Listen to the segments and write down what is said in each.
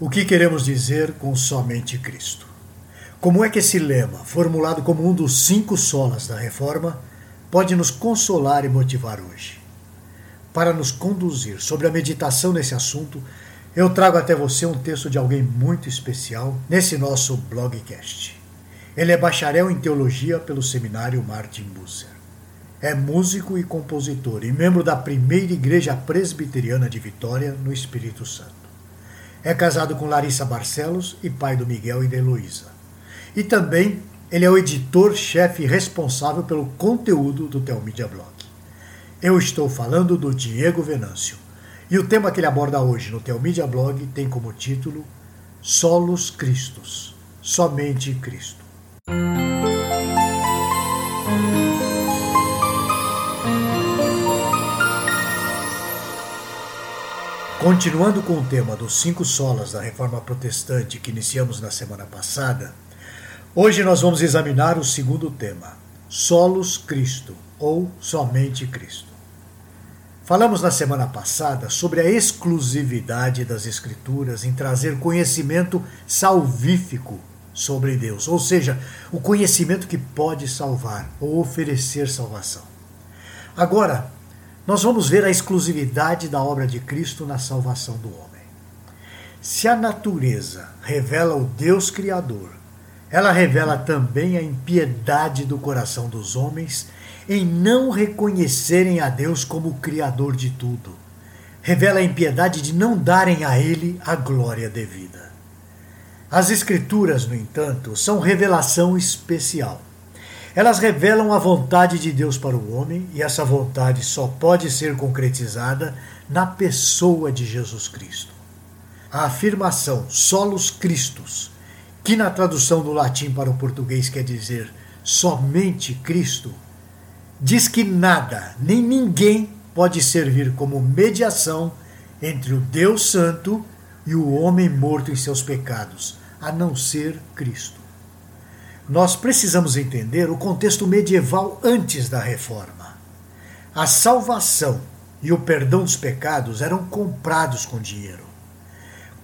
O que queremos dizer com somente Cristo? Como é que esse lema, formulado como um dos cinco solas da reforma, pode nos consolar e motivar hoje? Para nos conduzir sobre a meditação nesse assunto, eu trago até você um texto de alguém muito especial nesse nosso blogcast. Ele é bacharel em teologia pelo seminário Martin Busser. É músico e compositor e membro da primeira igreja presbiteriana de Vitória, no Espírito Santo. É casado com Larissa Barcelos e pai do Miguel e da Heloísa. E também ele é o editor-chefe responsável pelo conteúdo do Telmídia Blog. Eu estou falando do Diego Venâncio. E o tema que ele aborda hoje no Telmídia Blog tem como título Solos Cristos, somente Cristo. Continuando com o tema dos cinco solas da reforma protestante que iniciamos na semana passada, hoje nós vamos examinar o segundo tema, Solos Cristo, ou somente Cristo. Falamos na semana passada sobre a exclusividade das Escrituras em trazer conhecimento salvífico sobre Deus, ou seja, o conhecimento que pode salvar ou oferecer salvação. Agora, nós vamos ver a exclusividade da obra de Cristo na salvação do homem. Se a natureza revela o Deus Criador, ela revela também a impiedade do coração dos homens em não reconhecerem a Deus como Criador de tudo. Revela a impiedade de não darem a Ele a glória devida. As Escrituras, no entanto, são revelação especial. Elas revelam a vontade de Deus para o homem e essa vontade só pode ser concretizada na pessoa de Jesus Cristo. A afirmação solos Christus, que na tradução do latim para o português quer dizer somente Cristo, diz que nada nem ninguém pode servir como mediação entre o Deus Santo e o homem morto em seus pecados, a não ser Cristo nós precisamos entender o contexto medieval antes da reforma. A salvação e o perdão dos pecados eram comprados com dinheiro.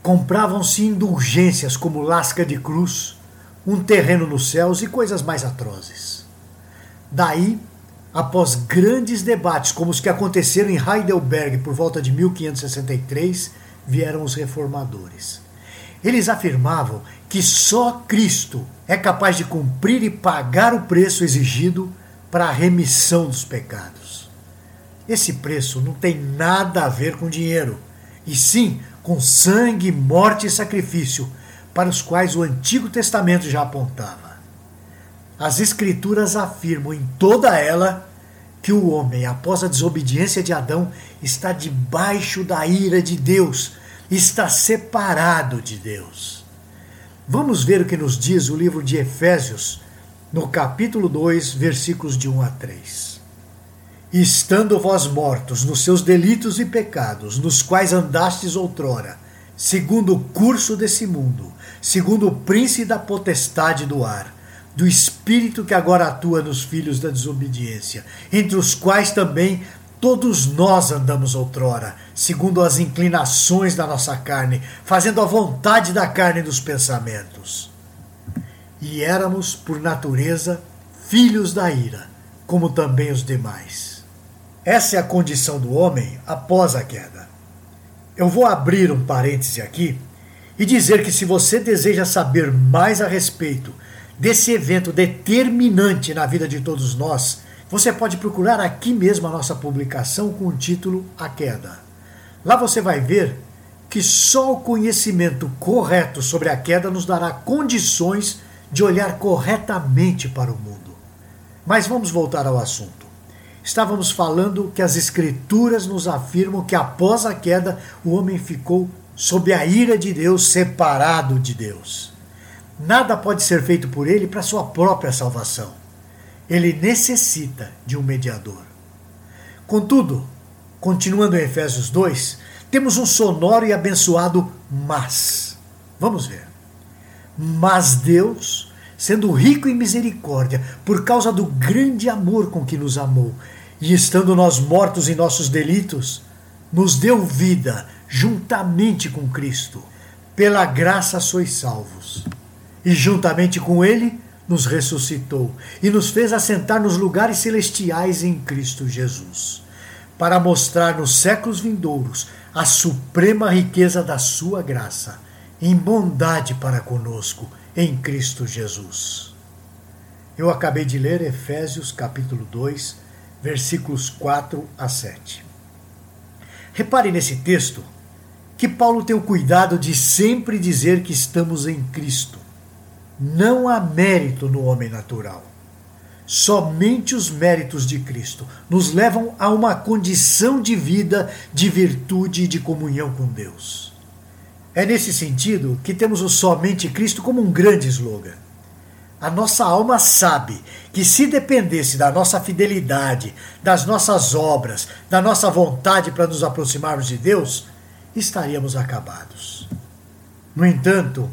Compravam-se indulgências como lasca de cruz, um terreno nos céus e coisas mais atrozes. Daí, após grandes debates como os que aconteceram em Heidelberg por volta de 1563, vieram os reformadores. Eles afirmavam que só Cristo é capaz de cumprir e pagar o preço exigido para a remissão dos pecados. Esse preço não tem nada a ver com dinheiro, e sim com sangue, morte e sacrifício, para os quais o Antigo Testamento já apontava. As Escrituras afirmam em toda ela que o homem, após a desobediência de Adão, está debaixo da ira de Deus, está separado de Deus. Vamos ver o que nos diz o livro de Efésios, no capítulo 2, versículos de 1 a 3. Estando vós mortos nos seus delitos e pecados, nos quais andastes outrora, segundo o curso desse mundo, segundo o príncipe da potestade do ar, do espírito que agora atua nos filhos da desobediência, entre os quais também Todos nós andamos outrora, segundo as inclinações da nossa carne, fazendo a vontade da carne dos pensamentos. E éramos, por natureza, filhos da ira, como também os demais. Essa é a condição do homem após a queda. Eu vou abrir um parêntese aqui e dizer que se você deseja saber mais a respeito desse evento determinante na vida de todos nós, você pode procurar aqui mesmo a nossa publicação com o título A Queda. Lá você vai ver que só o conhecimento correto sobre a queda nos dará condições de olhar corretamente para o mundo. Mas vamos voltar ao assunto. Estávamos falando que as Escrituras nos afirmam que após a queda o homem ficou sob a ira de Deus, separado de Deus. Nada pode ser feito por ele para sua própria salvação ele necessita de um mediador. Contudo, continuando em Efésios 2, temos um sonoro e abençoado mas. Vamos ver. Mas Deus, sendo rico em misericórdia, por causa do grande amor com que nos amou, e estando nós mortos em nossos delitos, nos deu vida juntamente com Cristo pela graça sois salvos. E juntamente com ele nos ressuscitou e nos fez assentar nos lugares celestiais em Cristo Jesus, para mostrar nos séculos vindouros a suprema riqueza da sua graça, em bondade para conosco em Cristo Jesus. Eu acabei de ler Efésios capítulo 2, versículos 4 a 7. Repare nesse texto que Paulo tem o cuidado de sempre dizer que estamos em Cristo. Não há mérito no homem natural. Somente os méritos de Cristo nos levam a uma condição de vida, de virtude e de comunhão com Deus. É nesse sentido que temos o somente Cristo como um grande slogan. A nossa alma sabe que se dependesse da nossa fidelidade, das nossas obras, da nossa vontade para nos aproximarmos de Deus, estaríamos acabados. No entanto,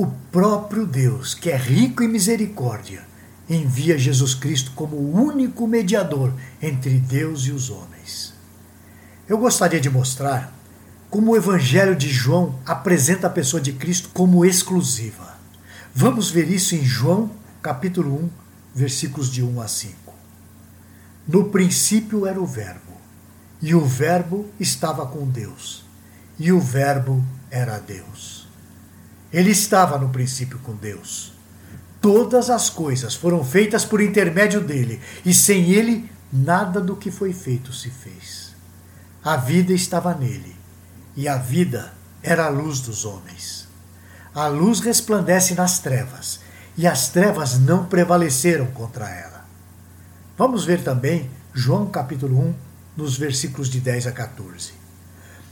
o próprio Deus, que é rico em misericórdia, envia Jesus Cristo como o único mediador entre Deus e os homens. Eu gostaria de mostrar como o Evangelho de João apresenta a pessoa de Cristo como exclusiva. Vamos ver isso em João, capítulo 1, versículos de 1 a 5. No princípio era o Verbo, e o Verbo estava com Deus e o Verbo era Deus. Ele estava no princípio com Deus. Todas as coisas foram feitas por intermédio dele, e sem ele, nada do que foi feito se fez. A vida estava nele, e a vida era a luz dos homens. A luz resplandece nas trevas, e as trevas não prevaleceram contra ela. Vamos ver também João capítulo 1, nos versículos de 10 a 14.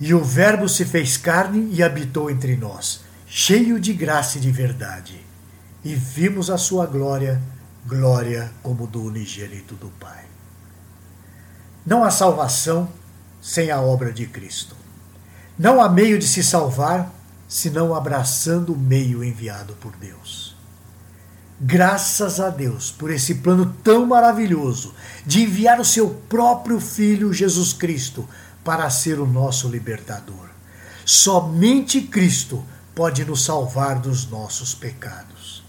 E o Verbo se fez carne e habitou entre nós, cheio de graça e de verdade. E vimos a sua glória, glória como do unigênito do Pai. Não há salvação sem a obra de Cristo. Não há meio de se salvar senão abraçando o meio enviado por Deus. Graças a Deus por esse plano tão maravilhoso de enviar o seu próprio Filho Jesus Cristo para ser o nosso libertador. Somente Cristo pode nos salvar dos nossos pecados.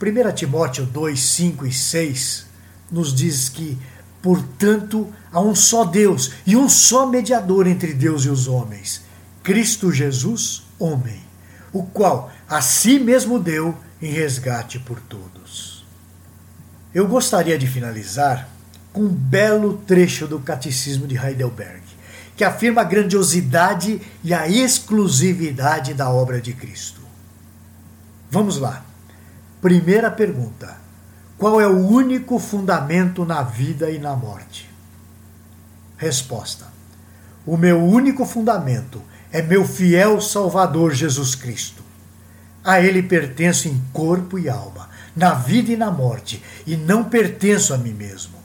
1 Timóteo 2, 5 e 6 nos diz que, portanto, há um só Deus e um só mediador entre Deus e os homens, Cristo Jesus, homem, o qual a si mesmo deu em resgate por todos. Eu gostaria de finalizar com um belo trecho do Catecismo de Heidelberg que afirma a grandiosidade e a exclusividade da obra de Cristo. Vamos lá. Primeira pergunta: Qual é o único fundamento na vida e na morte? Resposta: O meu único fundamento é meu fiel Salvador Jesus Cristo. A Ele pertenço em corpo e alma, na vida e na morte, e não pertenço a mim mesmo.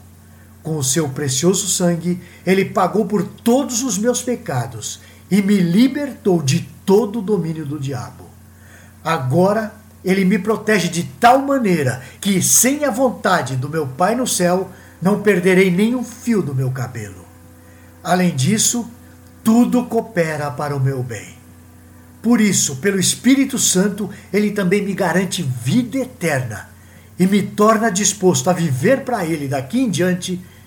Com o seu precioso sangue, ele pagou por todos os meus pecados e me libertou de todo o domínio do diabo. Agora ele me protege de tal maneira que, sem a vontade do meu Pai no céu, não perderei nenhum fio do meu cabelo. Além disso, tudo coopera para o meu bem. Por isso, pelo Espírito Santo, ele também me garante vida eterna e me torna disposto a viver para ele daqui em diante